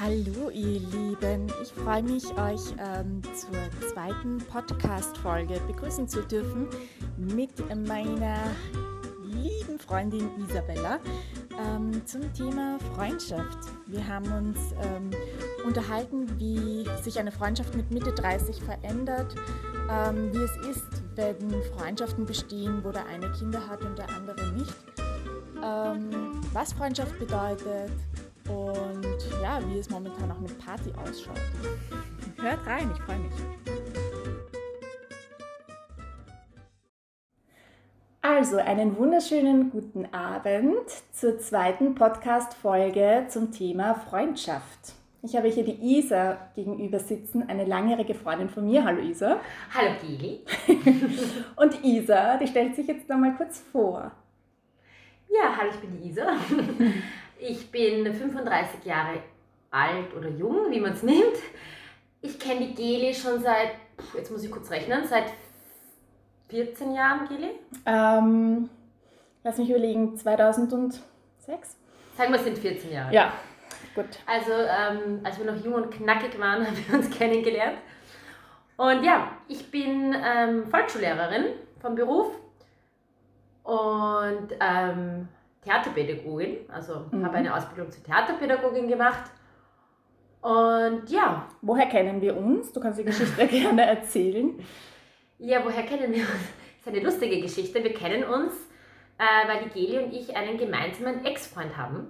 Hallo ihr Lieben, ich freue mich, euch ähm, zur zweiten Podcast-Folge begrüßen zu dürfen mit meiner lieben Freundin Isabella ähm, zum Thema Freundschaft. Wir haben uns ähm, unterhalten, wie sich eine Freundschaft mit Mitte 30 verändert, ähm, wie es ist, wenn Freundschaften bestehen, wo der eine Kinder hat und der andere nicht, ähm, was Freundschaft bedeutet und ja, wie es momentan auch mit Party ausschaut. Hört rein, ich freue mich. Also einen wunderschönen guten Abend zur zweiten Podcast-Folge zum Thema Freundschaft. Ich habe hier die Isa gegenüber sitzen, eine langjährige Freundin von mir. Hallo Isa. Hallo Gili. Und Isa, die stellt sich jetzt noch mal kurz vor. Ja, hallo, ich bin die Isa. Ich bin 35 Jahre alt oder jung, wie man es nimmt. Ich kenne die Geli schon seit, jetzt muss ich kurz rechnen, seit 14 Jahren, Geli? Ähm, lass mich überlegen, 2006? Sagen wir, es sind 14 Jahre. Ja, gut. Also, ähm, als wir noch jung und knackig waren, haben wir uns kennengelernt. Und ja, ich bin ähm, Volksschullehrerin vom Beruf und ähm, Theaterpädagogin, also mhm. habe eine Ausbildung zur Theaterpädagogin gemacht. Und ja. Woher kennen wir uns? Du kannst die Geschichte gerne erzählen. Ja, woher kennen wir uns? Das ist eine lustige Geschichte. Wir kennen uns, äh, weil die Geli und ich einen gemeinsamen Ex-Freund haben.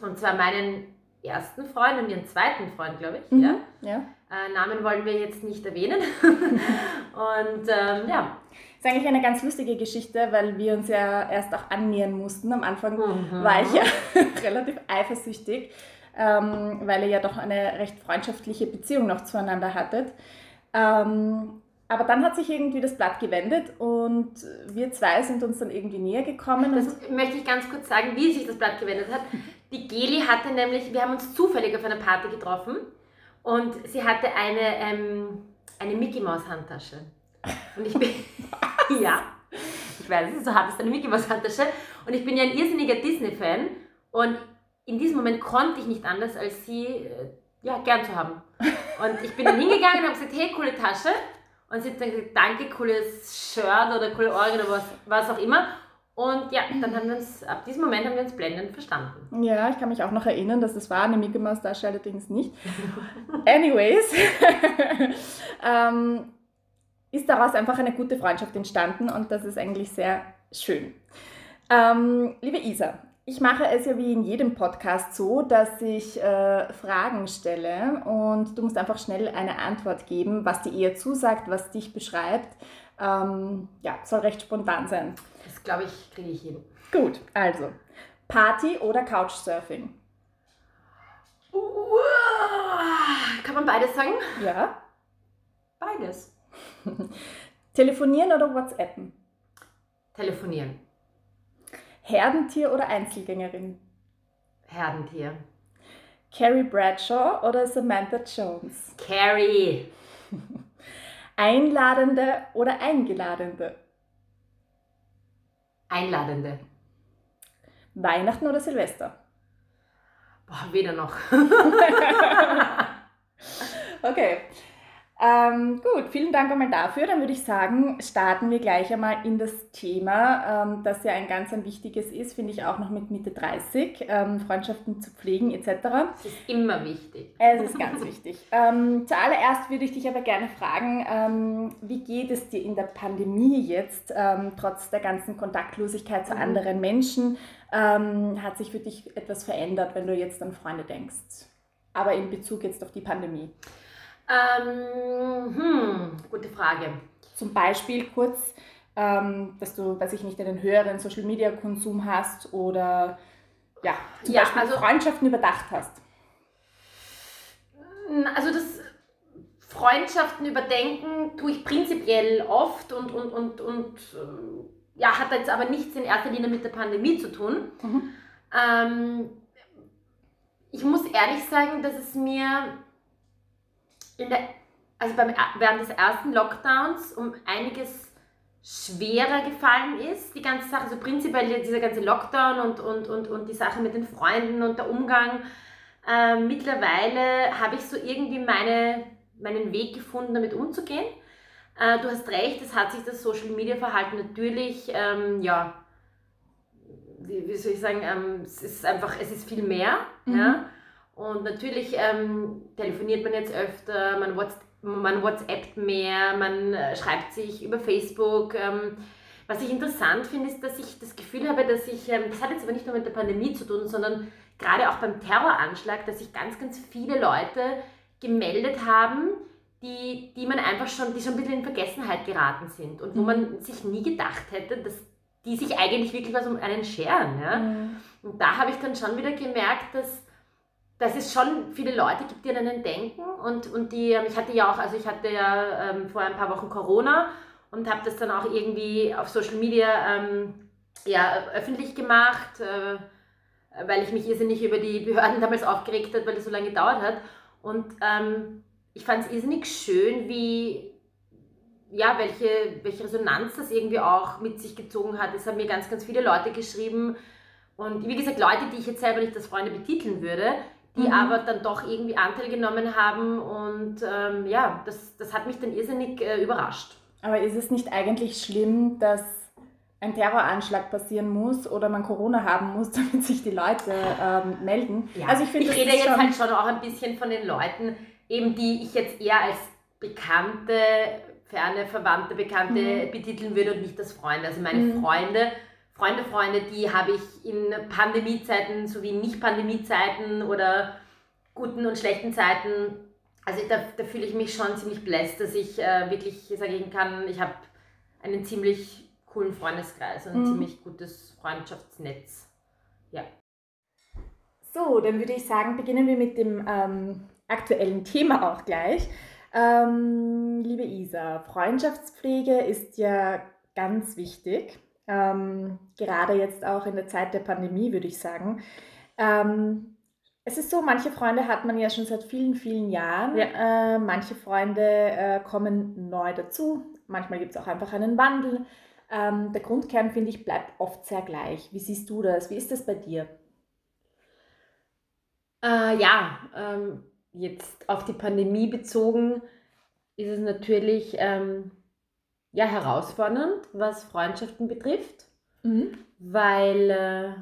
Und zwar meinen ersten Freund und ihren zweiten Freund, glaube ich. Mhm. Ja. ja. Äh, Namen wollen wir jetzt nicht erwähnen. und ähm, ja, ist eigentlich eine ganz lustige Geschichte, weil wir uns ja erst auch annähern mussten. Am Anfang mhm. war ich ja relativ eifersüchtig, ähm, weil ihr ja doch eine recht freundschaftliche Beziehung noch zueinander hattet. Ähm, aber dann hat sich irgendwie das Blatt gewendet und wir zwei sind uns dann irgendwie näher gekommen. Das möchte ich ganz kurz sagen, wie sich das Blatt gewendet hat. Die Geli hatte nämlich, wir haben uns zufällig auf einer Party getroffen und sie hatte eine, ähm, eine Mickey Maus Handtasche. Und ich bin, ja, ich weiß, es ist so hart, es ist eine Mickey Mouse Handtasche. Und ich bin ja ein irrsinniger Disney-Fan. Und in diesem Moment konnte ich nicht anders, als sie äh, ja, gern zu haben. Und ich bin dann hingegangen und habe gesagt, hey, coole Tasche. Und sie hat dann gesagt, danke, cooles Shirt oder coole Ohrringe oder was, was auch immer. Und ja, dann haben wir uns, ab diesem Moment haben wir uns blendend verstanden. Ja, ich kann mich auch noch erinnern, dass das war, eine Mickey Mouse Tasche allerdings nicht. Anyways, ähm, ist daraus einfach eine gute Freundschaft entstanden und das ist eigentlich sehr schön. Ähm, liebe Isa, ich mache es ja wie in jedem Podcast so, dass ich äh, Fragen stelle und du musst einfach schnell eine Antwort geben, was dir eher zusagt, was dich beschreibt. Ähm, ja, soll recht spontan sein. Das glaube ich, kriege ich hin. Gut, also Party oder Couchsurfing? Kann man beides sagen? Ja. Beides. Telefonieren oder WhatsAppen? Telefonieren. Herdentier oder Einzelgängerin? Herdentier. Carrie Bradshaw oder Samantha Jones? Carrie. Einladende oder Eingeladende? Einladende. Weihnachten oder Silvester? Boah, weder noch. okay. Ähm, gut, vielen Dank einmal dafür. Dann würde ich sagen, starten wir gleich einmal in das Thema, ähm, das ja ein ganz ein wichtiges ist, finde ich auch noch mit Mitte 30, ähm, Freundschaften zu pflegen etc. Es ist immer wichtig. Es ist ganz wichtig. Ähm, zuallererst würde ich dich aber gerne fragen, ähm, wie geht es dir in der Pandemie jetzt, ähm, trotz der ganzen Kontaktlosigkeit zu mhm. anderen Menschen? hat sich für dich etwas verändert, wenn du jetzt an Freunde denkst? Aber in Bezug jetzt auf die Pandemie. Ähm, hm, gute Frage. Zum Beispiel kurz, ähm, dass du, weiß ich nicht, einen höheren Social Media Konsum hast oder ja, zum ja, Beispiel also, Freundschaften überdacht hast. Also das Freundschaften überdenken tue ich prinzipiell oft und, und, und, und äh, ja, hat jetzt aber nichts in erster Linie mit der Pandemie zu tun. Mhm. Ähm, ich muss ehrlich sagen, dass es mir der, also beim, während des ersten Lockdowns um einiges schwerer gefallen ist, die ganze Sache, so prinzipiell dieser ganze Lockdown und, und, und, und die Sache mit den Freunden und der Umgang. Ähm, mittlerweile habe ich so irgendwie meine, meinen Weg gefunden, damit umzugehen. Äh, du hast recht, es hat sich das Social Media Verhalten natürlich, ähm, ja, wie, wie, soll ich sagen, ähm, es ist einfach, es ist viel mehr. Mhm. Ja? Und natürlich ähm, telefoniert man jetzt öfter, man, WhatsApp, man WhatsAppt mehr, man äh, schreibt sich über Facebook. Ähm, was ich interessant finde, ist, dass ich das Gefühl habe, dass ich, ähm, das hat jetzt aber nicht nur mit der Pandemie zu tun, sondern gerade auch beim Terroranschlag, dass sich ganz, ganz viele Leute gemeldet haben, die, die man einfach schon, die schon ein bisschen in Vergessenheit geraten sind und wo mhm. man sich nie gedacht hätte, dass die sich eigentlich wirklich was um einen scheren. Ja? Mhm. Und da habe ich dann schon wieder gemerkt, dass, dass es schon viele Leute gibt, die an einen denken und, und die, ähm, ich hatte ja auch, also ich hatte ja ähm, vor ein paar Wochen Corona und habe das dann auch irgendwie auf Social Media ähm, ja, öffentlich gemacht, äh, weil ich mich irrsinnig über die Behörden damals aufgeregt habe, weil das so lange gedauert hat. Und ähm, ich fand es irrsinnig schön, wie, ja, welche, welche Resonanz das irgendwie auch mit sich gezogen hat. Es haben mir ganz, ganz viele Leute geschrieben. Und wie gesagt, Leute, die ich jetzt selber nicht als Freunde betiteln würde, die mhm. aber dann doch irgendwie Anteil genommen haben. Und ähm, ja, das, das hat mich dann irrsinnig äh, überrascht. Aber ist es nicht eigentlich schlimm, dass ein Terroranschlag passieren muss oder man Corona haben muss, damit sich die Leute ähm, melden? Ja. Also ich, find, ich rede jetzt schon halt schon auch ein bisschen von den Leuten, eben die ich jetzt eher als Bekannte, ferne Verwandte, Bekannte mhm. betiteln würde und nicht als Freunde. Also meine mhm. Freunde, Freunde, Freunde, die habe ich in Pandemiezeiten sowie Nicht-Pandemiezeiten oder guten und schlechten Zeiten also da, da fühle ich mich schon ziemlich bläst, dass ich äh, wirklich sagen kann, ich habe einen ziemlich coolen Freundeskreis und ein mhm. ziemlich gutes Freundschaftsnetz. Ja. So, dann würde ich sagen, beginnen wir mit dem ähm, aktuellen Thema auch gleich. Ähm, liebe Isa, Freundschaftspflege ist ja ganz wichtig, ähm, gerade jetzt auch in der Zeit der Pandemie, würde ich sagen. Ähm, es ist so, manche Freunde hat man ja schon seit vielen, vielen Jahren. Ja. Äh, manche Freunde äh, kommen neu dazu. Manchmal gibt es auch einfach einen Wandel. Ähm, der Grundkern, finde ich, bleibt oft sehr gleich. Wie siehst du das? Wie ist das bei dir? Äh, ja, ähm, jetzt auf die Pandemie bezogen ist es natürlich ähm, ja, herausfordernd, was Freundschaften betrifft, mhm. weil äh,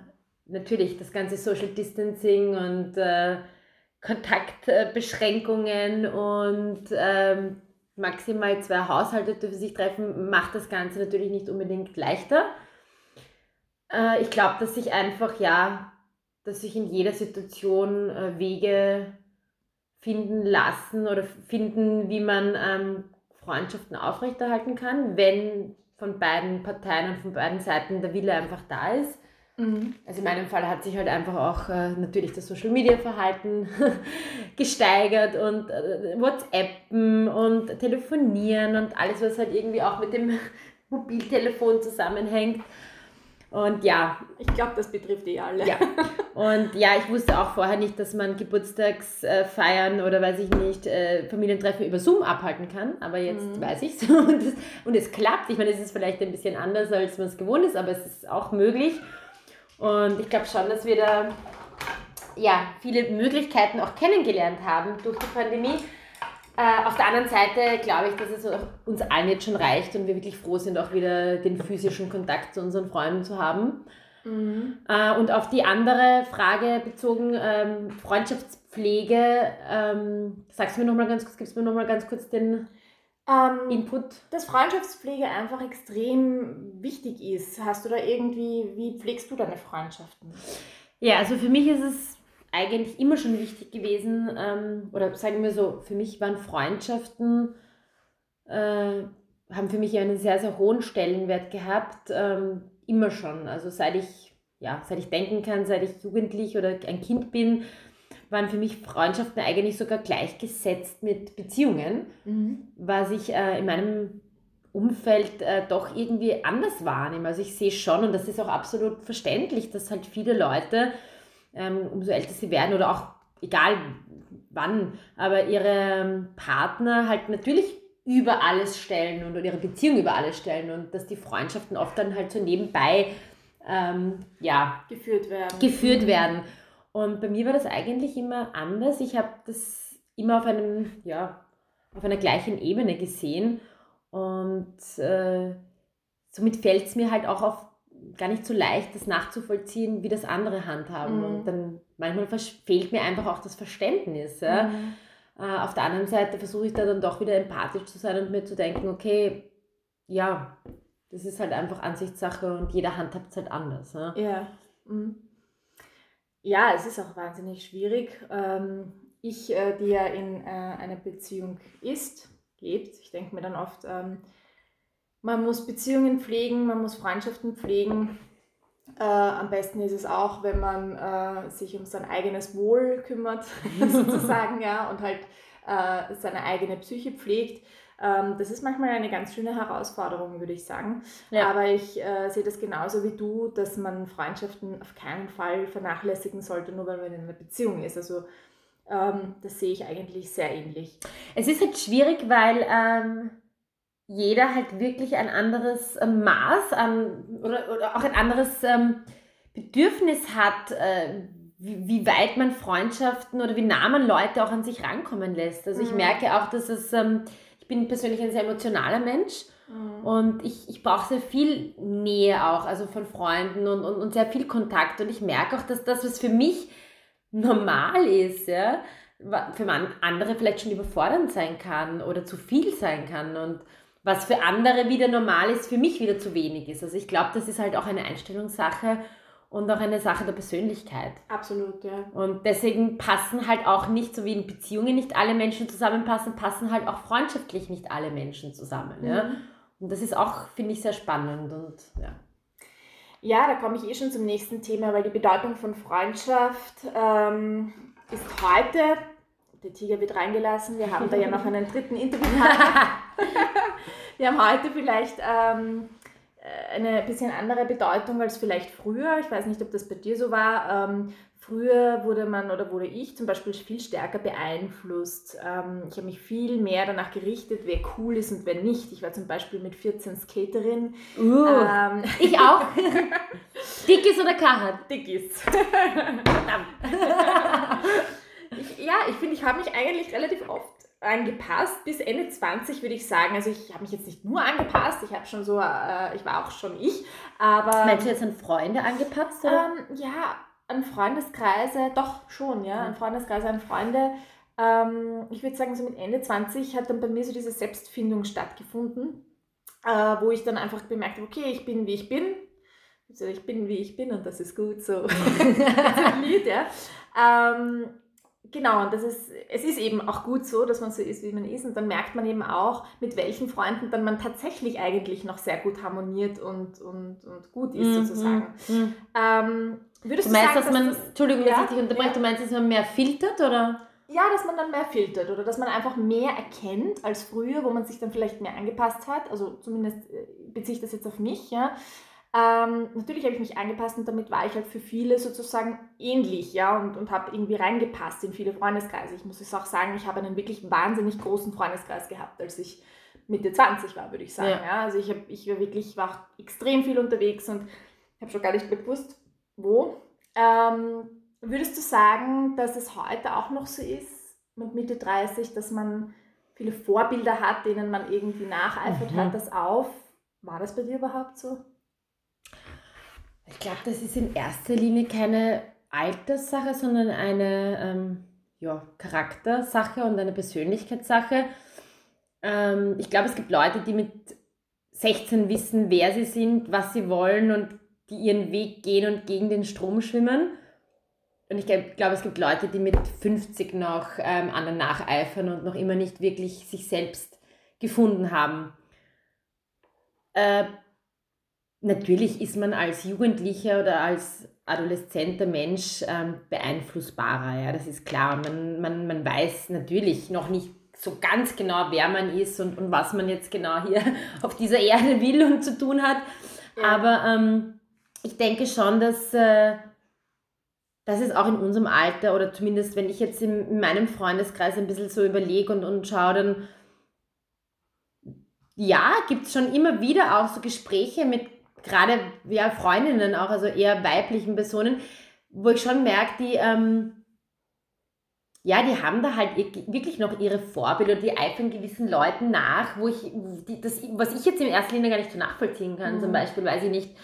natürlich das ganze Social Distancing und äh, Kontaktbeschränkungen und ähm, maximal zwei Haushalte dürfen sich treffen, macht das Ganze natürlich nicht unbedingt leichter. Äh, ich glaube, dass sich einfach, ja, dass sich in jeder Situation äh, Wege finden lassen oder finden, wie man ähm, Freundschaften aufrechterhalten kann, wenn von beiden Parteien und von beiden Seiten der Wille einfach da ist. Mhm. Also in meinem Fall hat sich halt einfach auch äh, natürlich das Social Media Verhalten gesteigert und äh, WhatsAppen und Telefonieren und alles, was halt irgendwie auch mit dem Mobiltelefon zusammenhängt. Und ja. Ich glaube, das betrifft eh alle. Ja. Und ja, ich wusste auch vorher nicht, dass man Geburtstagsfeiern äh, oder weiß ich nicht, äh, Familientreffen über Zoom abhalten kann. Aber jetzt mhm. weiß ich es. Und, und es klappt. Ich meine, es ist vielleicht ein bisschen anders, als man es gewohnt ist, aber es ist auch möglich. Und ich glaube schon, dass wir da ja, viele Möglichkeiten auch kennengelernt haben durch die Pandemie. Äh, auf der anderen Seite glaube ich, dass es uns allen jetzt schon reicht und wir wirklich froh sind, auch wieder den physischen Kontakt zu unseren Freunden zu haben. Mhm. Äh, und auf die andere Frage bezogen, ähm, Freundschaftspflege, ähm, sagst du mir nochmal ganz kurz, gibst du mir nochmal ganz kurz den ähm, Input? Dass Freundschaftspflege einfach extrem wichtig ist. Hast du da irgendwie, wie pflegst du deine Freundschaften? Ja, also für mich ist es eigentlich immer schon wichtig gewesen, ähm, oder sagen wir so, für mich waren Freundschaften, äh, haben für mich einen sehr, sehr hohen Stellenwert gehabt, ähm, immer schon. Also seit ich, ja, seit ich denken kann, seit ich jugendlich oder ein Kind bin, waren für mich Freundschaften eigentlich sogar gleichgesetzt mit Beziehungen, mhm. was ich äh, in meinem Umfeld äh, doch irgendwie anders wahrnehme. Also ich sehe schon, und das ist auch absolut verständlich, dass halt viele Leute, umso älter sie werden oder auch egal wann, aber ihre ähm, Partner halt natürlich über alles stellen und ihre Beziehung über alles stellen und dass die Freundschaften oft dann halt so nebenbei ähm, ja, geführt werden. Geführt mhm. werden. Und bei mir war das eigentlich immer anders. Ich habe das immer auf einem, ja, auf einer gleichen Ebene gesehen. Und äh, somit fällt es mir halt auch auf, gar nicht so leicht, das nachzuvollziehen, wie das andere handhaben. Mhm. Und dann manchmal fehlt mir einfach auch das Verständnis. Ja? Mhm. Äh, auf der anderen Seite versuche ich da dann doch wieder empathisch zu sein und mir zu denken, okay, ja, das ist halt einfach Ansichtssache und jeder handhabt es halt anders. Ja. Ja. Mhm. ja, es ist auch wahnsinnig schwierig. Ähm, ich, äh, die ja in äh, einer Beziehung ist, lebt, ich denke mir dann oft, ähm, man muss Beziehungen pflegen, man muss Freundschaften pflegen. Äh, am besten ist es auch, wenn man äh, sich um sein eigenes Wohl kümmert, sozusagen, ja, und halt äh, seine eigene Psyche pflegt. Ähm, das ist manchmal eine ganz schöne Herausforderung, würde ich sagen. Ja. Aber ich äh, sehe das genauso wie du, dass man Freundschaften auf keinen Fall vernachlässigen sollte, nur weil man in einer Beziehung ist. Also ähm, das sehe ich eigentlich sehr ähnlich. Es ist halt schwierig, weil ähm, jeder halt wirklich ein anderes ähm, Maß an oder, oder auch ein anderes ähm, Bedürfnis hat, äh, wie, wie, weit man Freundschaften oder wie nah man Leute auch an sich rankommen lässt. Also ich mhm. merke auch, dass es, ähm, ich bin persönlich ein sehr emotionaler Mensch mhm. und ich, ich brauche sehr viel Nähe auch, also von Freunden und, und, und sehr viel Kontakt. Und ich merke auch, dass das, was für mich normal ist, ja, für andere vielleicht schon überfordernd sein kann oder zu viel sein kann. Und was für andere wieder normal ist, für mich wieder zu wenig ist. Also ich glaube, das ist halt auch eine Einstellungssache und auch eine Sache der Persönlichkeit. Absolut, ja. Und deswegen passen halt auch nicht, so wie in Beziehungen nicht alle Menschen zusammenpassen, passen halt auch freundschaftlich nicht alle Menschen zusammen. Mhm. Ja? Und das ist auch, finde ich, sehr spannend und ja. Ja, da komme ich eh schon zum nächsten Thema, weil die Bedeutung von Freundschaft ähm, ist heute, der Tiger wird reingelassen, wir haben da ja noch einen dritten Interviewpartner. Wir haben heute vielleicht ähm, äh, eine bisschen andere Bedeutung als vielleicht früher. Ich weiß nicht, ob das bei dir so war. Ähm, früher wurde man oder wurde ich zum Beispiel viel stärker beeinflusst. Ähm, ich habe mich viel mehr danach gerichtet, wer cool ist und wer nicht. Ich war zum Beispiel mit 14 Skaterin. Uh, ähm, ich auch. Dickies oder Kahat? Dickies. ich, ja, ich finde, ich habe mich eigentlich relativ oft angepasst. Bis Ende 20 würde ich sagen. Also ich habe mich jetzt nicht nur angepasst, ich habe schon so, äh, ich war auch schon ich. Aber. Meinst du jetzt an Freunde angepasst? Oder? Ähm, ja, an Freundeskreise, doch schon, ja, an Freundeskreise, an Freunde. Ähm, ich würde sagen, so mit Ende 20 hat dann bei mir so diese Selbstfindung stattgefunden, äh, wo ich dann einfach bemerkt habe, okay, ich bin wie ich bin. Also ich bin wie ich bin und das ist gut so. das ist ein Lied, ja. Ähm, Genau, und das ist, es ist eben auch gut so, dass man so ist, wie man ist. Und dann merkt man eben auch, mit welchen Freunden dann man tatsächlich eigentlich noch sehr gut harmoniert und, und, und gut ist, mhm. sozusagen. Mhm. Ähm, würdest du, meinst, sagen, dass man, das, Entschuldigung, ja, dass ich dich unterbreche, ja. du meinst, dass man mehr filtert, oder? Ja, dass man dann mehr filtert oder dass man einfach mehr erkennt als früher, wo man sich dann vielleicht mehr angepasst hat. Also zumindest äh, beziehe ich das jetzt auf mich, ja ähm, natürlich habe ich mich angepasst und damit war ich halt für viele sozusagen ähnlich, ja, und, und habe irgendwie reingepasst in viele Freundeskreise. Ich muss es auch sagen, ich habe einen wirklich wahnsinnig großen Freundeskreis gehabt, als ich Mitte 20 war, würde ich sagen. Ja. ja. Also ich, hab, ich war wirklich war extrem viel unterwegs und habe schon gar nicht mehr gewusst, wo. Ähm, würdest du sagen, dass es heute auch noch so ist, mit Mitte 30, dass man viele Vorbilder hat, denen man irgendwie nacheifert, mhm. hört das auf? War das bei dir überhaupt so? Ich glaube, das ist in erster Linie keine Alterssache, sondern eine ähm, ja, Charaktersache und eine Persönlichkeitssache. Ähm, ich glaube, es gibt Leute, die mit 16 wissen, wer sie sind, was sie wollen und die ihren Weg gehen und gegen den Strom schwimmen. Und ich glaube, glaub, es gibt Leute, die mit 50 noch ähm, anderen nacheifern und noch immer nicht wirklich sich selbst gefunden haben. Äh, natürlich ist man als Jugendlicher oder als adoleszenter Mensch ähm, beeinflussbarer, ja, das ist klar. Man, man, man weiß natürlich noch nicht so ganz genau, wer man ist und, und was man jetzt genau hier auf dieser Erde will und zu tun hat. Ja. Aber ähm, ich denke schon, dass, äh, dass es auch in unserem Alter oder zumindest wenn ich jetzt in, in meinem Freundeskreis ein bisschen so überlege und, und schaue, dann ja, gibt es schon immer wieder auch so Gespräche mit gerade ja, Freundinnen auch, also eher weiblichen Personen, wo ich schon merke, die, ähm, ja, die haben da halt wirklich noch ihre Vorbilder, die eifern gewissen Leuten nach, wo ich, die, das, was ich jetzt in erster Linie gar nicht so nachvollziehen kann. Mhm. Zum Beispiel, weiß ich nicht,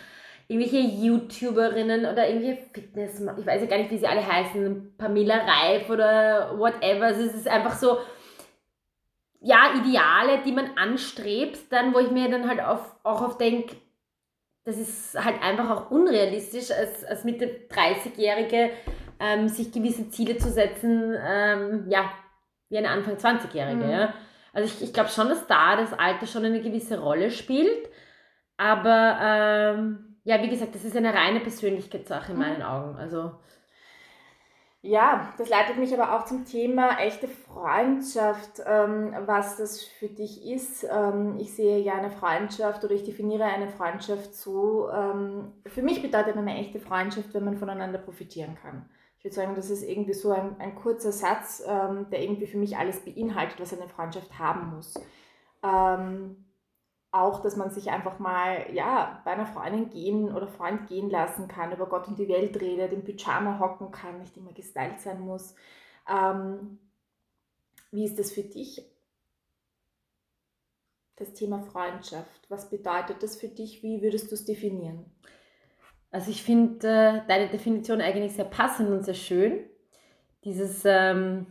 irgendwelche YouTuberinnen oder irgendwelche Fitness, ich weiß ja gar nicht, wie sie alle heißen, Pamela Reif oder whatever. Also es ist einfach so, ja, Ideale, die man anstrebt, dann, wo ich mir dann halt auf, auch auf denke, das ist halt einfach auch unrealistisch, als, als Mitte 30-Jährige ähm, sich gewisse Ziele zu setzen, ähm, ja, wie eine Anfang 20-Jährige. Mhm. Ja. Also ich, ich glaube schon, dass da das Alter schon eine gewisse Rolle spielt. Aber ähm, ja, wie gesagt, das ist eine reine Persönlichkeitssache in mhm. meinen Augen. Also ja, das leitet mich aber auch zum Thema echte Freundschaft, ähm, was das für dich ist. Ähm, ich sehe ja eine Freundschaft oder ich definiere eine Freundschaft so. Ähm, für mich bedeutet eine echte Freundschaft, wenn man voneinander profitieren kann. Ich würde sagen, das ist irgendwie so ein, ein kurzer Satz, ähm, der irgendwie für mich alles beinhaltet, was eine Freundschaft haben muss. Ähm, auch, dass man sich einfach mal ja, bei einer Freundin gehen oder Freund gehen lassen kann, über Gott und die Welt redet, im Pyjama hocken kann, nicht immer gestylt sein muss. Ähm, wie ist das für dich? Das Thema Freundschaft. Was bedeutet das für dich? Wie würdest du es definieren? Also ich finde äh, deine Definition eigentlich sehr passend und sehr schön. Dieses, ähm,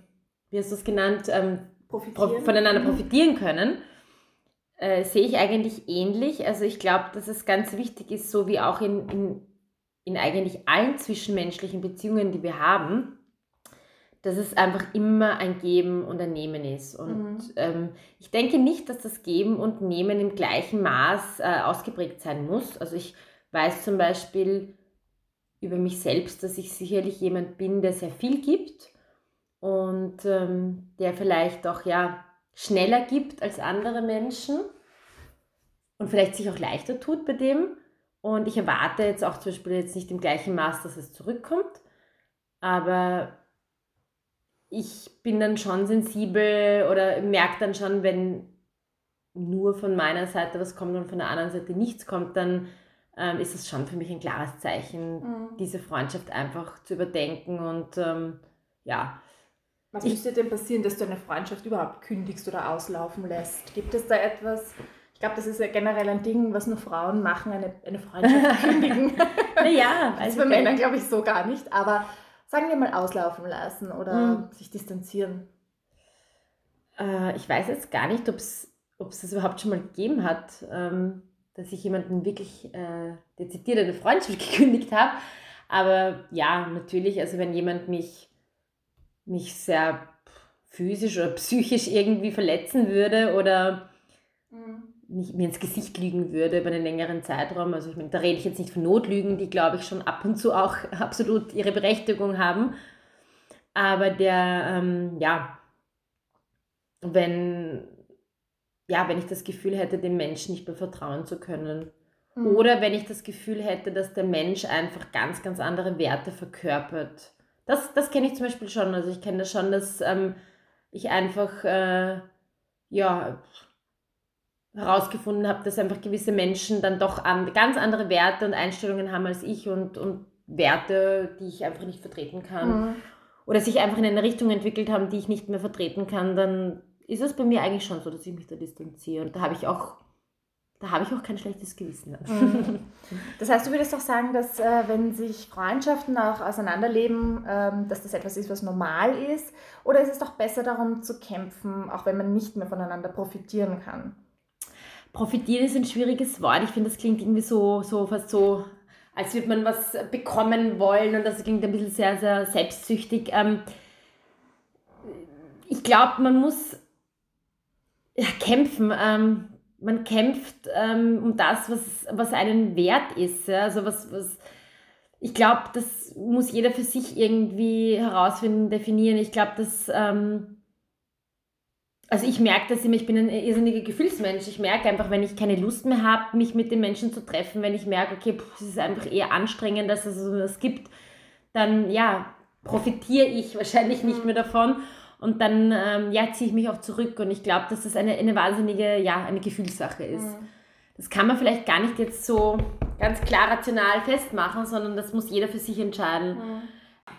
wie hast du es genannt, ähm, voneinander mhm. profitieren können äh, sehe ich eigentlich ähnlich. Also ich glaube, dass es ganz wichtig ist, so wie auch in, in, in eigentlich allen zwischenmenschlichen Beziehungen, die wir haben, dass es einfach immer ein Geben und ein Nehmen ist. Und mhm. ähm, ich denke nicht, dass das Geben und Nehmen im gleichen Maß äh, ausgeprägt sein muss. Also ich weiß zum Beispiel über mich selbst, dass ich sicherlich jemand bin, der sehr viel gibt und ähm, der vielleicht auch ja schneller gibt als andere Menschen und vielleicht sich auch leichter tut bei dem. Und ich erwarte jetzt auch zum Beispiel jetzt nicht im gleichen Maß, dass es zurückkommt, aber ich bin dann schon sensibel oder merke dann schon, wenn nur von meiner Seite was kommt und von der anderen Seite nichts kommt, dann ähm, ist es schon für mich ein klares Zeichen, mhm. diese Freundschaft einfach zu überdenken und ähm, ja, was müsste denn passieren, dass du eine Freundschaft überhaupt kündigst oder auslaufen lässt? Gibt es da etwas? Ich glaube, das ist ja generell ein Ding, was nur Frauen machen, eine, eine Freundschaft kündigen. naja, das ist bei Männern, glaube ich, so gar nicht. Aber sagen wir mal auslaufen lassen oder hm. sich distanzieren. Äh, ich weiß jetzt gar nicht, ob es das überhaupt schon mal gegeben hat, ähm, dass ich jemanden wirklich äh, dezidiert eine Freundschaft gekündigt habe. Aber ja, natürlich, also wenn jemand mich mich sehr physisch oder psychisch irgendwie verletzen würde oder mhm. mir ins Gesicht lügen würde über einen längeren Zeitraum. Also ich meine, da rede ich jetzt nicht von Notlügen, die glaube ich schon ab und zu auch absolut ihre Berechtigung haben. Aber der, ähm, ja, wenn, ja, wenn ich das Gefühl hätte, dem Menschen nicht mehr vertrauen zu können. Mhm. Oder wenn ich das Gefühl hätte, dass der Mensch einfach ganz, ganz andere Werte verkörpert das, das kenne ich zum Beispiel schon. Also ich kenne das schon, dass ähm, ich einfach äh, ja, herausgefunden habe, dass einfach gewisse Menschen dann doch an, ganz andere Werte und Einstellungen haben als ich und, und Werte, die ich einfach nicht vertreten kann. Mhm. Oder sich einfach in eine Richtung entwickelt haben, die ich nicht mehr vertreten kann, dann ist es bei mir eigentlich schon so, dass ich mich da distanziere. Und da habe ich auch da habe ich auch kein schlechtes Gewissen. Mhm. Das heißt, du würdest doch sagen, dass äh, wenn sich Freundschaften auch auseinanderleben, ähm, dass das etwas ist, was normal ist? Oder ist es doch besser darum zu kämpfen, auch wenn man nicht mehr voneinander profitieren kann? Profitieren ist ein schwieriges Wort. Ich finde, das klingt irgendwie so, so fast so, als würde man was bekommen wollen und das klingt ein bisschen sehr, sehr selbstsüchtig. Ähm, ich glaube, man muss ja, kämpfen. Ähm, man kämpft ähm, um das, was, was einen wert ist. Ja? Also was, was ich glaube, das muss jeder für sich irgendwie herausfinden, definieren. Ich glaube, dass, ähm, also ich merke das immer, ich bin ein irrsinniger Gefühlsmensch. Ich merke einfach, wenn ich keine Lust mehr habe, mich mit den Menschen zu treffen, wenn ich merke, okay, es ist einfach eher anstrengend, dass es sowas gibt, dann ja, profitiere ich wahrscheinlich nicht mhm. mehr davon. Und dann ähm, ja, ziehe ich mich auch zurück und ich glaube, dass das eine, eine wahnsinnige, ja, eine Gefühlssache ist. Mhm. Das kann man vielleicht gar nicht jetzt so ganz klar rational festmachen, sondern das muss jeder für sich entscheiden. Mhm.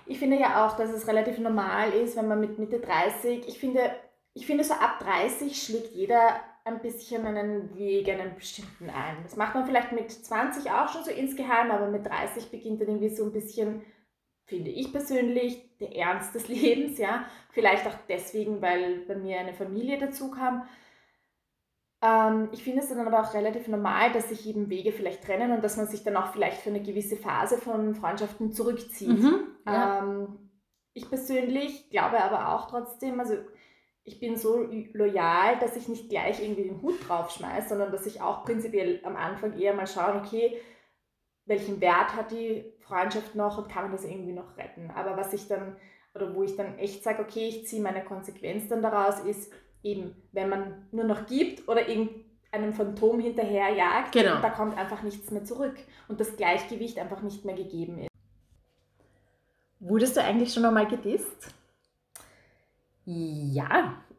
Ich finde ja auch, dass es relativ normal ist, wenn man mit Mitte 30, ich finde, ich finde so ab 30 schlägt jeder ein bisschen einen Weg, einen bestimmten ein. Das macht man vielleicht mit 20 auch schon so insgeheim, aber mit 30 beginnt dann irgendwie so ein bisschen, finde ich persönlich, der Ernst des Lebens, ja. Vielleicht auch deswegen, weil bei mir eine Familie dazu kam. Ähm, ich finde es dann aber auch relativ normal, dass sich eben Wege vielleicht trennen und dass man sich dann auch vielleicht für eine gewisse Phase von Freundschaften zurückzieht. Mhm, ja. Ähm, ich persönlich glaube aber auch trotzdem, also ich bin so loyal, dass ich nicht gleich irgendwie den Hut draufschmeiße, sondern dass ich auch prinzipiell am Anfang eher mal schaue, okay, welchen Wert hat die Freundschaft noch und kann man das irgendwie noch retten. Aber was ich dann, oder wo ich dann echt sage, okay, ich ziehe meine Konsequenz dann daraus, ist eben, wenn man nur noch gibt oder irgendeinem Phantom hinterherjagt, Genau. da kommt einfach nichts mehr zurück und das Gleichgewicht einfach nicht mehr gegeben ist. Wurdest du eigentlich schon einmal gedisst? Ja.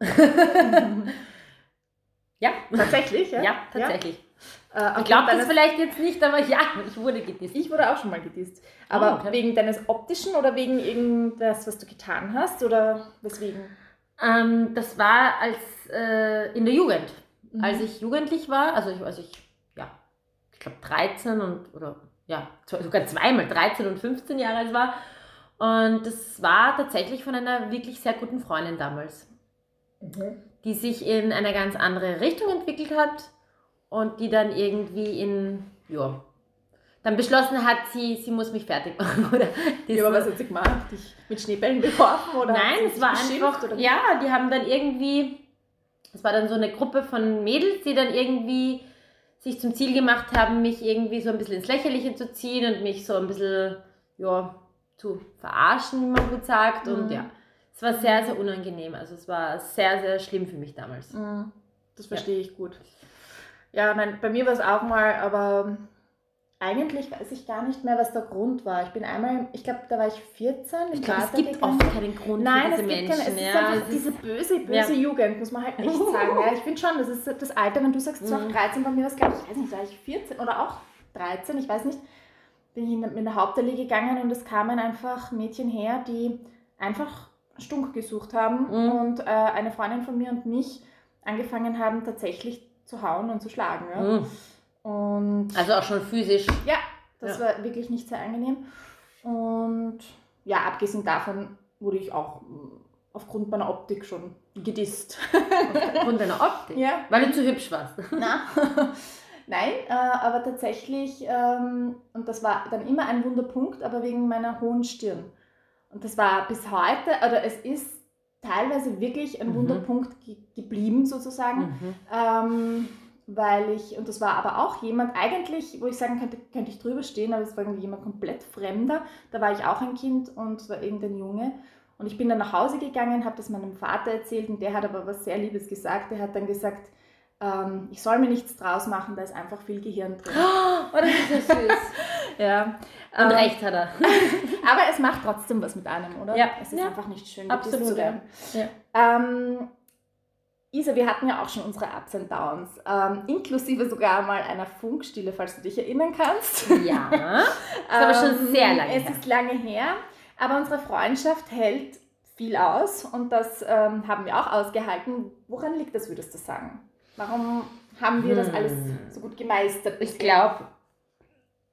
ja. Tatsächlich, ja? Ja, tatsächlich. Äh, Ich glaube das vielleicht jetzt nicht, aber ja, ich wurde gedisst. Ich wurde auch schon mal gedisst. Aber Oh, wegen deines optischen oder wegen irgendwas, was du getan hast? Oder weswegen? Ähm, das war als äh, in der Jugend. Mhm. Als ich jugendlich war, also ich, als ich, ja, ich glaube 13 und, oder ja, sogar zweimal, 13 und 15 Jahre alt war. Und das war tatsächlich von einer wirklich sehr guten Freundin damals, die sich in eine ganz andere Richtung entwickelt hat und die dann irgendwie in, ja, dann beschlossen hat, sie, sie muss mich fertig machen. Oder Ja, aber was hat sie gemacht? Dich mit Schneebällen beworfen? Oder Nein, es war einfach, Oder? ja, die haben dann irgendwie, es war dann so eine Gruppe von Mädels, die dann irgendwie sich zum Ziel gemacht haben, mich irgendwie so ein bisschen ins Lächerliche zu ziehen und mich so ein bisschen, ja, zu verarschen, wie man gut sagt. Und Mhm. ja, es war sehr, sehr unangenehm. Also es war sehr, sehr schlimm für mich damals. Mhm. Das verstehe ich gut. Ja, nein, bei mir war es auch mal, aber eigentlich weiß ich gar nicht mehr, was der Grund war. Ich bin einmal, ich glaube, da war ich 14. im Ich glaube, es gibt gegangen. oft keinen Grund Nein, für es diese gibt Menschen. keine, es ist ja, einfach es ist- diese böse, böse Jugend, muss man halt echt sagen. Ja, ich finde schon, das ist das Alter, wenn du sagst, warst Mhm. 13, bei mir war es, glaube ich, weiß nicht, war ich 14 oder auch 13, ich weiß nicht, bin ich in, in der Hauptallee gegangen und es kamen einfach Mädchen her, die einfach Stunk gesucht haben Mhm. und äh, eine Freundin von mir und mich angefangen haben, tatsächlich zu hauen und zu schlagen. Ja. Mhm. Und Also auch schon physisch. ja, das Ja. war wirklich nicht sehr angenehm. Und ja, abgesehen davon wurde ich auch mm, aufgrund meiner Optik schon gedisst. Aufgrund deiner Optik. ja. Weil du zu hübsch warst. Na? Nein, äh, aber tatsächlich, ähm, und das war dann immer ein Wunderpunkt, aber wegen meiner hohen Stirn. Und das war bis heute, oder es ist teilweise wirklich ein Mhm. Wunderpunkt ge geblieben sozusagen. Mhm. Ähm, weil ich, und das war aber auch jemand eigentlich, wo ich sagen könnte, könnte ich drüber stehen, aber es war irgendwie jemand komplett Fremder. Da war ich auch ein Kind und es war irgendein Junge. Und ich bin dann nach Hause gegangen, habe das meinem Vater erzählt und der hat aber was sehr Liebes gesagt. Der hat dann gesagt, ähm, ich soll mir nichts draus machen, da ist einfach viel Gehirn drin. Oh, das ist ja süß. Ja. Und ähm, recht hat er. Aber es macht trotzdem was mit einem, oder? Ja. Es ist Ja. einfach nicht schön, Absolut, zu werden. Ja. Ähm, Isa, wir hatten ja auch schon unsere Ups and Downs, ähm, inklusive sogar mal einer Funkstille, falls du dich erinnern kannst. Ja. ist aber schon sehr lange Es her. ist lange her, aber unsere Freundschaft hält viel aus und das ähm, haben wir auch ausgehalten. Woran liegt das, würdest du sagen? Warum haben wir das Hm. alles so gut gemeistert? Ich glaube,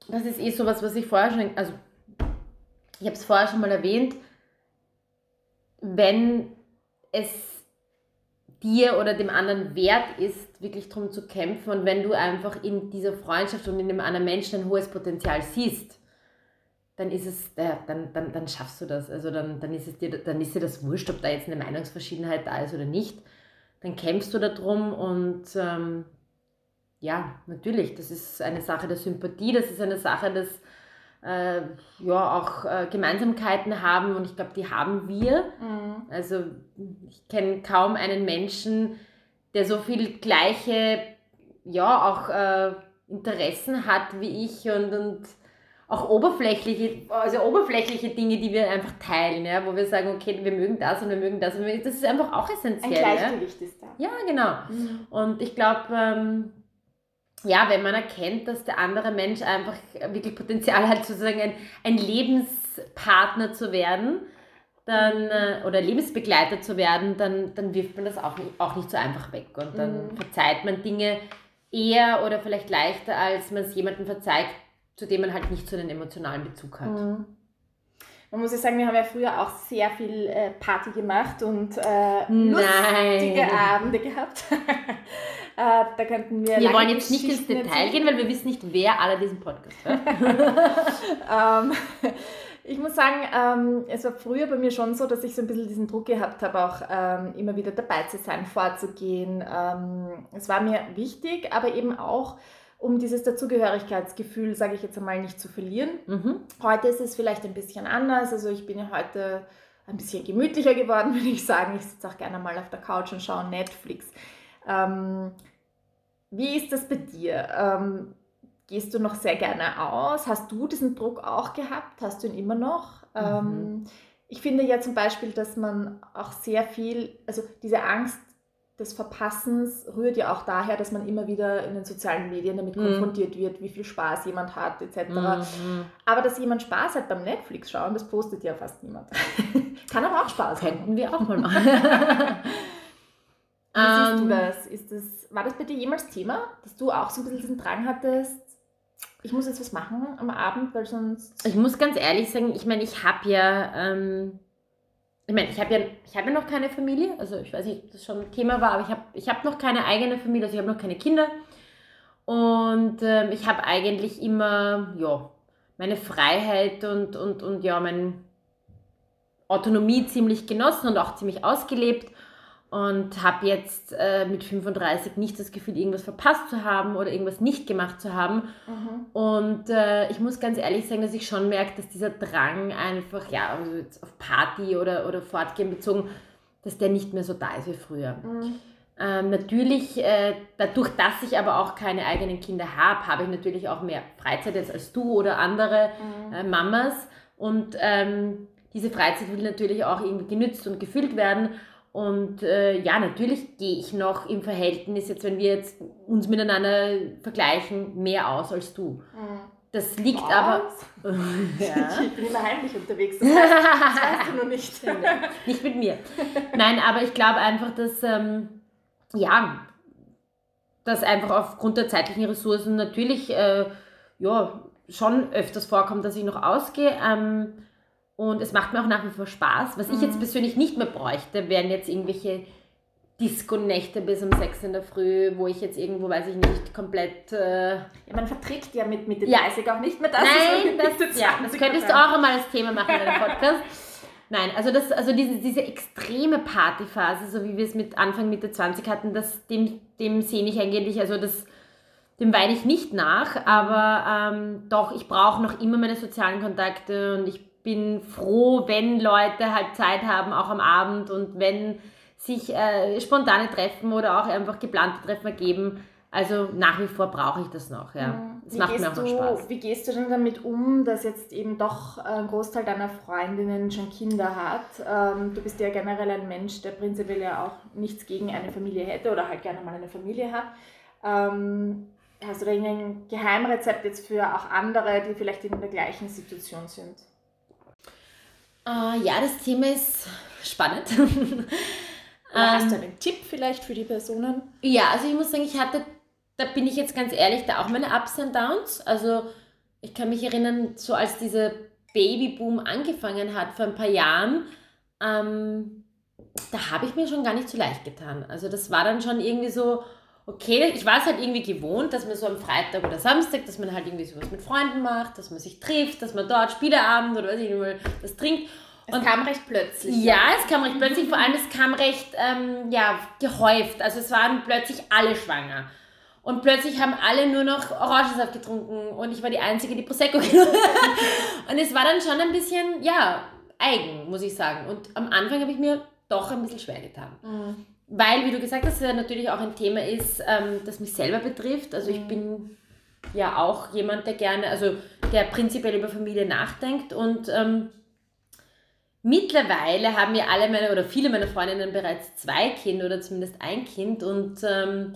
das ist eh sowas, was ich vorher schon, also ich habe es vorher schon mal erwähnt, wenn es dir oder dem anderen wert ist, wirklich darum zu kämpfen und wenn du einfach in dieser Freundschaft und in dem anderen Menschen ein hohes Potenzial siehst, dann ist es, ja, dann, dann, dann schaffst du das. Also dann, dann, ist es dir, dann ist dir das wurscht, ob da jetzt eine Meinungsverschiedenheit da ist oder nicht. Dann kämpfst du darum und ähm, ja, natürlich, das ist eine Sache der Sympathie, das ist eine Sache des, äh, ja, auch äh, Gemeinsamkeiten haben und ich glaube, die haben wir. Mhm. Also ich kenne kaum einen Menschen, der so viel gleiche, ja, auch äh, Interessen hat wie ich und, und auch oberflächliche, also oberflächliche Dinge, die wir einfach teilen, ja, wo wir sagen, okay, wir mögen das und wir mögen das und wir, das ist einfach auch Ein essentiell. Ja, Gleichgewicht ist da. ja genau. Mhm. Und ich glaube, ähm, ja, wenn man erkennt, dass der andere Mensch einfach wirklich Potenzial hat, sozusagen ein, ein Lebenspartner zu werden, dann, äh, oder Lebensbegleiter zu werden, dann, dann wirft man das auch nicht, auch nicht so einfach weg. Und dann mhm. verzeiht man Dinge eher oder vielleicht leichter, als man es jemandem verzeiht, zu dem man halt nicht so einen emotionalen Bezug hat. Mhm. Man muss ja sagen, wir haben ja früher auch sehr viel äh, Party gemacht und äh, lustige Abende gehabt. äh, da könnten wir. Wir wollen jetzt nicht ins Detail erzählen. gehen, weil wir wissen nicht, wer alle diesen Podcast hört. ähm, ich muss sagen, ähm, es war früher bei mir schon so, dass ich so ein bisschen diesen Druck gehabt habe, auch ähm, immer wieder dabei zu sein, vorzugehen. Ähm, es war mir wichtig, aber eben auch um dieses Dazugehörigkeitsgefühl, sage ich jetzt einmal, nicht zu verlieren. Mhm. Heute ist es vielleicht ein bisschen anders. Also ich bin ja heute ein bisschen gemütlicher geworden, würde ich sagen. Ich sitze auch gerne mal auf der Couch und schaue Netflix. Ähm, wie ist das bei dir? Ähm, gehst du noch sehr gerne aus? Hast du diesen Druck auch gehabt? Hast du ihn immer noch? Mhm. Ähm, ich finde ja zum Beispiel, dass man auch sehr viel, also diese Angst des Verpassens rührt ja auch daher, dass man immer wieder in den sozialen Medien damit mhm. konfrontiert wird, wie viel Spaß jemand hat, etc. Mhm. Aber dass jemand Spaß hat beim Netflix schauen, das postet ja fast niemand. Kann aber auch Spaß haben. Könnten wir auch mal machen. Wie siehst du ähm. das? Ist das? War das bei dir jemals Thema, dass du auch so ein bisschen diesen Drang hattest, ich muss jetzt was machen am Abend, weil sonst... Ich muss ganz ehrlich sagen, ich meine, ich habe ja... Ähm ich meine, ich habe ja, hab ja noch keine Familie, also ich weiß nicht, ob das schon ein Thema war, aber ich habe ich hab noch keine eigene Familie, also ich habe noch keine Kinder. Und ähm, ich habe eigentlich immer, ja, meine Freiheit und, und, und ja, meine Autonomie ziemlich genossen und auch ziemlich ausgelebt und habe jetzt äh, mit 35 nicht das Gefühl, irgendwas verpasst zu haben oder irgendwas nicht gemacht zu haben. Mhm. Und äh, ich muss ganz ehrlich sagen, dass ich schon merke, dass dieser Drang einfach, ja, also jetzt auf Party oder, oder Fortgehen bezogen, dass der nicht mehr so da ist wie früher. Mhm. Ähm, natürlich, äh, dadurch, dass ich aber auch keine eigenen Kinder habe, habe ich natürlich auch mehr Freizeit jetzt als du oder andere mhm. Äh, Mamas. Und ähm, diese Freizeit will natürlich auch irgendwie genützt und gefüllt werden. Und äh, ja, natürlich gehe ich noch im Verhältnis, jetzt wenn wir jetzt uns miteinander vergleichen, mehr aus als du. Mhm. Das liegt Was? aber. ja. Ich bin immer heimlich unterwegs. Das, heißt, das weißt du noch nicht. nicht mit mir. Nein, aber ich glaube einfach, dass ähm, ja, dass einfach aufgrund der zeitlichen Ressourcen natürlich äh, ja, schon öfters vorkommt, dass ich noch ausgehe. Ähm, und es macht mir auch nach wie vor Spaß. Was mhm. ich jetzt mhm. persönlich nicht mehr bräuchte, wären jetzt irgendwelche Disco-Nächte bis um 6 in der Früh, wo ich jetzt irgendwo, weiß ich nicht, komplett... Äh ja, man verträgt ja mit Mitte ja. 30 auch nicht mehr das. Nein, das, ja, das könntest du auch einmal als Thema machen in deinem Podcast. Nein, also, das, also diese, diese extreme Partyphase, so wie wir es mit Anfang, Mitte 20 hatten, das, dem, dem sehe ich eigentlich, also das, dem weine ich nicht nach, aber ähm, doch, ich brauche noch immer meine sozialen Kontakte und ich bin froh, wenn Leute halt Zeit haben, auch am Abend und wenn sich äh, spontane Treffen oder auch einfach geplante Treffen ergeben. Also nach wie vor brauche ich das noch, ja. Mhm. Es macht mir auch noch Spaß. Wie gehst du denn damit um, dass jetzt eben doch ein Großteil deiner Freundinnen schon Kinder hat? Ähm, du bist ja generell ein Mensch, der prinzipiell ja auch nichts gegen eine Familie hätte oder halt gerne mal eine Familie hat. Ähm, hast du da irgendein Geheimrezept jetzt für auch andere, die vielleicht in der gleichen Situation sind? Uh, ja, das Thema ist spannend. hast du ähm, einen Tipp vielleicht für die Personen? Ja, also ich muss sagen, ich hatte, da bin ich jetzt ganz ehrlich, da auch meine Ups und Downs. Also ich kann mich erinnern, so als dieser Babyboom angefangen hat vor ein paar Jahren, ähm, da habe ich mir schon gar nicht so leicht getan. Also das war dann schon irgendwie so, okay, ich war es halt irgendwie gewohnt, dass man so am Freitag oder Samstag, dass man halt irgendwie sowas mit Freunden macht, dass man sich trifft, dass man dort Spieleabend oder weiß ich nicht, was trinkt. Und es kam recht plötzlich. Ja, es kam recht plötzlich, vor allem es kam recht ähm, ja, gehäuft. Also es waren plötzlich alle schwanger. Und plötzlich haben alle nur noch Orangensaft getrunken und ich war die Einzige, die Prosecco getrunken Und es war dann schon ein bisschen, ja, eigen, muss ich sagen. Und am Anfang habe ich mir doch ein bisschen schwer getan. Mhm. Weil, wie du gesagt hast, natürlich auch ein Thema ist, ähm, das mich selber betrifft. Also ich mhm. bin ja auch jemand, der gerne, also der prinzipiell über Familie nachdenkt und ähm, mittlerweile haben ja alle meine oder viele meiner Freundinnen bereits zwei Kinder oder zumindest ein Kind und ähm,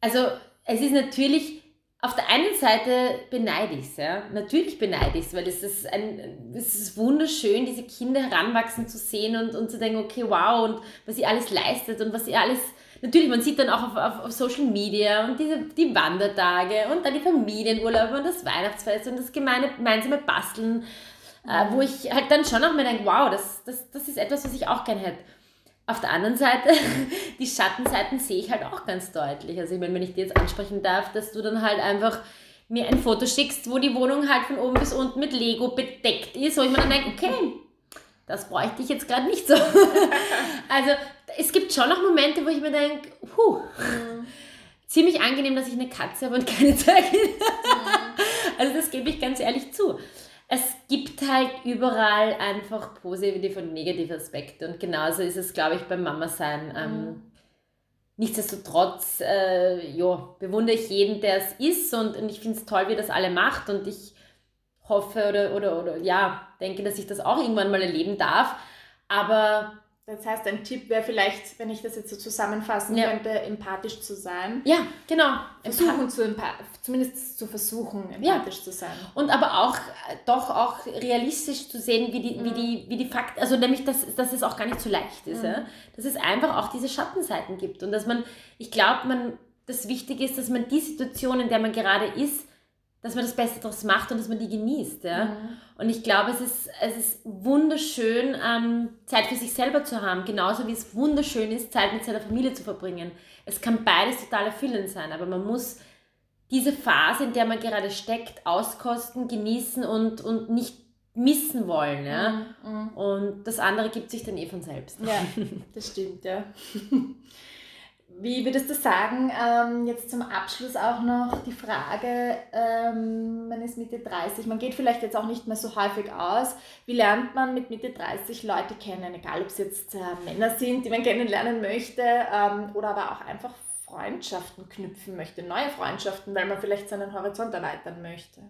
also es ist natürlich, auf der einen Seite beneide ich es, ja. Natürlich beneide ich es, weil es ist, ein, es ist wunderschön, diese Kinder heranwachsen zu sehen und, und zu denken, okay, wow, und was sie alles leistet und was sie alles natürlich, man sieht dann auch auf, auf, auf, Social Media und diese, die Wandertage und dann die Familienurlaube und das Weihnachtsfest und das gemeine, gemeinsame Basteln, äh, wo ich halt dann schon auch mir denke, wow, das, das, das ist etwas, was ich auch gerne hätte. Auf der anderen Seite, die Schattenseiten sehe ich halt auch ganz deutlich. Also ich meine, wenn ich dir jetzt ansprechen darf, dass du dann halt einfach mir ein Foto schickst, wo die Wohnung halt von oben bis unten mit Lego bedeckt ist, wo ich mir dann denke, okay, das bräuchte ich jetzt gerade nicht so. also es gibt schon noch Momente, wo ich mir denke, puh, mhm. ziemlich angenehm, dass ich eine Katze habe und keine Kinder. Mhm. Also das gebe ich ganz ehrlich zu. Gibt halt überall einfach positive und negative Aspekte und genauso ist es, glaube ich, beim Mama-Sein. Ähm, mhm. Ähm, nichtsdestotrotz, äh, ja, bewundere ich jeden, der es ist und, und ich finde es toll, wie das alle macht und ich hoffe oder, oder, oder ja, denke, dass ich das auch irgendwann mal erleben darf. Aber das heißt, ein Tipp wäre vielleicht, wenn ich das jetzt so zusammenfassen ja. könnte, empathisch zu sein. Ja, genau. Versuchen zu zumindest zu versuchen, empathisch ja. zu sein. Und aber auch äh, doch auch realistisch zu sehen, wie die, mhm. wie die, wie die Fakten, also nämlich, dass, dass es auch gar nicht so leicht ist. Mhm. Ja? Dass es einfach auch diese Schattenseiten gibt. Und dass man, ich glaube, man, das Wichtige ist, dass man die Situation, in der man gerade ist, dass man das Beste daraus macht und dass man die genießt. Ja? Mhm. Und ich glaube, es ist, es ist wunderschön, ähm, Zeit für sich selber zu haben, genauso wie es wunderschön ist, Zeit mit seiner Familie zu verbringen. Es kann beides total erfüllend sein, aber man muss diese Phase, in der man gerade steckt, auskosten, genießen und, und nicht missen wollen. Ja? Mhm. mhm. Und das andere gibt sich dann eh von selbst. Ja, das stimmt, ja. Wie würdest du sagen, ähm, jetzt zum Abschluss auch noch die Frage, ähm, man ist Mitte 30, man geht vielleicht jetzt auch nicht mehr so häufig aus. Wie lernt man mit Mitte 30 Leute kennen, egal ob es jetzt äh, Männer sind, die man kennenlernen möchte, ähm, oder aber auch einfach Freundschaften knüpfen möchte, neue Freundschaften, weil man vielleicht seinen Horizont erweitern möchte.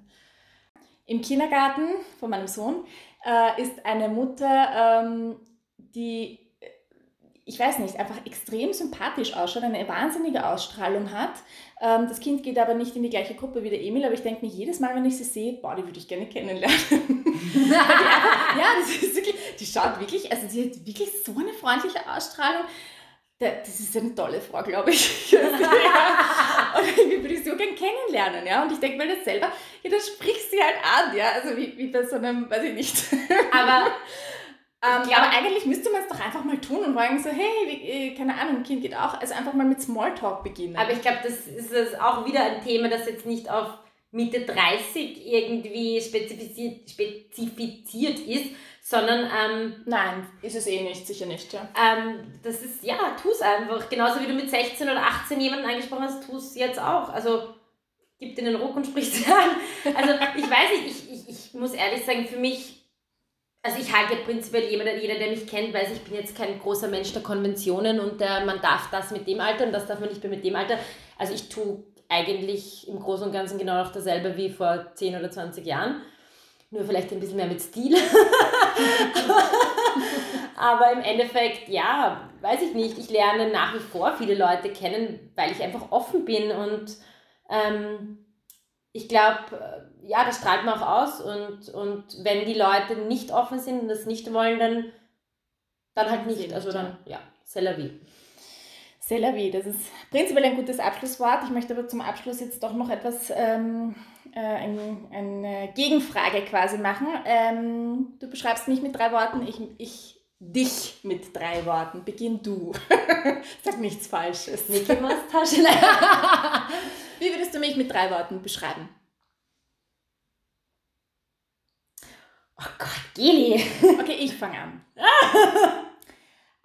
Im Kindergarten von meinem Sohn äh, ist eine Mutter, ähm, die ich weiß nicht, einfach extrem sympathisch ausschaut, eine wahnsinnige Ausstrahlung hat. Ähm, das Kind geht aber nicht in die gleiche Gruppe wie der Emil, aber ich denke mir jedes Mal, wenn ich sie sehe, boah, die würde ich gerne kennenlernen. ja, das ist wirklich, die schaut wirklich, also sie hat wirklich so eine freundliche Ausstrahlung. Das ist eine tolle Frau, glaube ich. ja. Und irgendwie würde ich sie auch gerne kennenlernen, ja. Und ich denke mir das selber, ja, dann sprichst sie halt an, ja. Also wie, wie bei so einem, weiß ich nicht. Aber ähm, ja, aber eigentlich müsste man es doch einfach mal tun und sagen so, hey, wie, äh, keine Ahnung, ein Kind geht auch, also einfach mal mit Smalltalk beginnen. Aber ich glaube, das ist auch wieder ein Thema, das jetzt nicht auf Mitte 30 irgendwie spezifiziert, spezifiziert ist, sondern... Ähm, Nein, ist es eh nicht, sicher nicht, ja. Ähm, das ist, ja, tu es einfach. Genauso wie du mit 16 oder 18 jemanden angesprochen hast, tu es jetzt auch. Also gib dir den Ruck und sprich es an. Also ich weiß nicht, ich, ich, ich muss ehrlich sagen, für mich also ich halte prinzipiell jeder, jeder, der mich kennt, weiß, ich bin jetzt kein großer Mensch der Konventionen und der, man darf das mit dem Alter und das darf man nicht mehr mit dem Alter. Also ich tue eigentlich im Großen und Ganzen genau noch dasselbe wie vor 10 oder 20 Jahren. Nur vielleicht ein bisschen mehr mit Stil. Aber im Endeffekt, ja, weiß ich nicht. Ich lerne nach wie vor viele Leute kennen, weil ich einfach offen bin und ähm, ich glaube, ja, das strahlt man auch aus und, und wenn die Leute nicht offen sind und das nicht wollen, dann, dann halt nicht. Also dann, ja, c'est la vie. C'est la vie, das ist prinzipiell ein gutes Abschlusswort. Ich möchte aber zum Abschluss jetzt doch noch etwas, ähm, äh, ein, eine Gegenfrage quasi machen. Ähm, du beschreibst mich mit drei Worten, ich, ich dich mit drei Worten. Beginn du. Sag nichts Falsches. Mickey Maus Tasche. Wie würdest du mich mit drei Worten beschreiben? Oh Gott, Geli. Okay, ich fange an.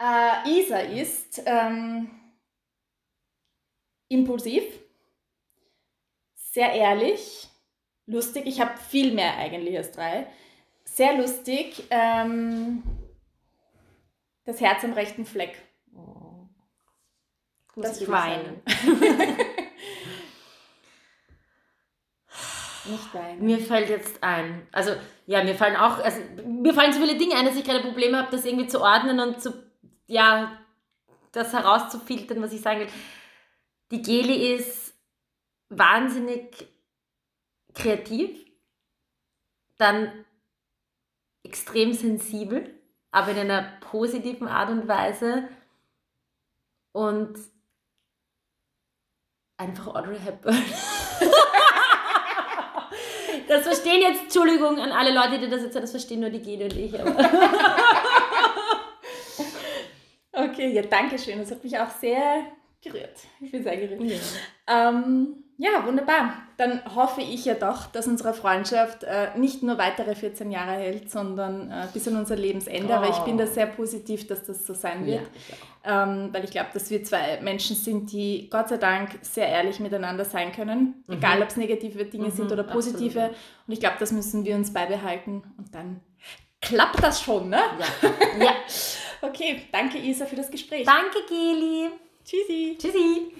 äh, Isa ist ähm, impulsiv, sehr ehrlich, lustig. Ich habe viel mehr eigentlich als drei. Sehr lustig. Ähm, das Herz am rechten Fleck. Oh. Das weinen. Nicht weinen. Mir fällt jetzt ein, also ja, mir fallen auch, also mir fallen so viele Dinge ein, dass ich gerade Probleme habe, das irgendwie zu ordnen und zu, ja, das herauszufiltern, was ich sagen will. Die Geli ist wahnsinnig kreativ, dann extrem sensibel, aber in einer positiven Art und Weise und einfach Audrey Hepburn. das verstehen jetzt, Entschuldigung an alle Leute, die das jetzt das verstehen nur die Gede und ich. Okay, ja, danke schön. Das hat mich auch sehr gerührt. Ich bin sehr gerührt. Ja. Ähm, ja, wunderbar. Dann hoffe ich ja doch, dass unsere Freundschaft äh, nicht nur weitere 14 Jahre hält, sondern äh, bis an unser Lebensende. Oh. Aber ich bin da sehr positiv, dass das so sein wird. Ja, ähm, weil ich glaube, dass wir zwei Menschen sind, die Gott sei Dank sehr ehrlich miteinander sein können. Mhm. Egal, ob es negative Dinge mhm, sind oder positive. Absolut. Und ich glaube, das müssen wir uns beibehalten. Und dann klappt das schon, ne? Ja. ja. okay, danke Isa für das Gespräch. Danke, Geli. Tschüssi. Tschüssi.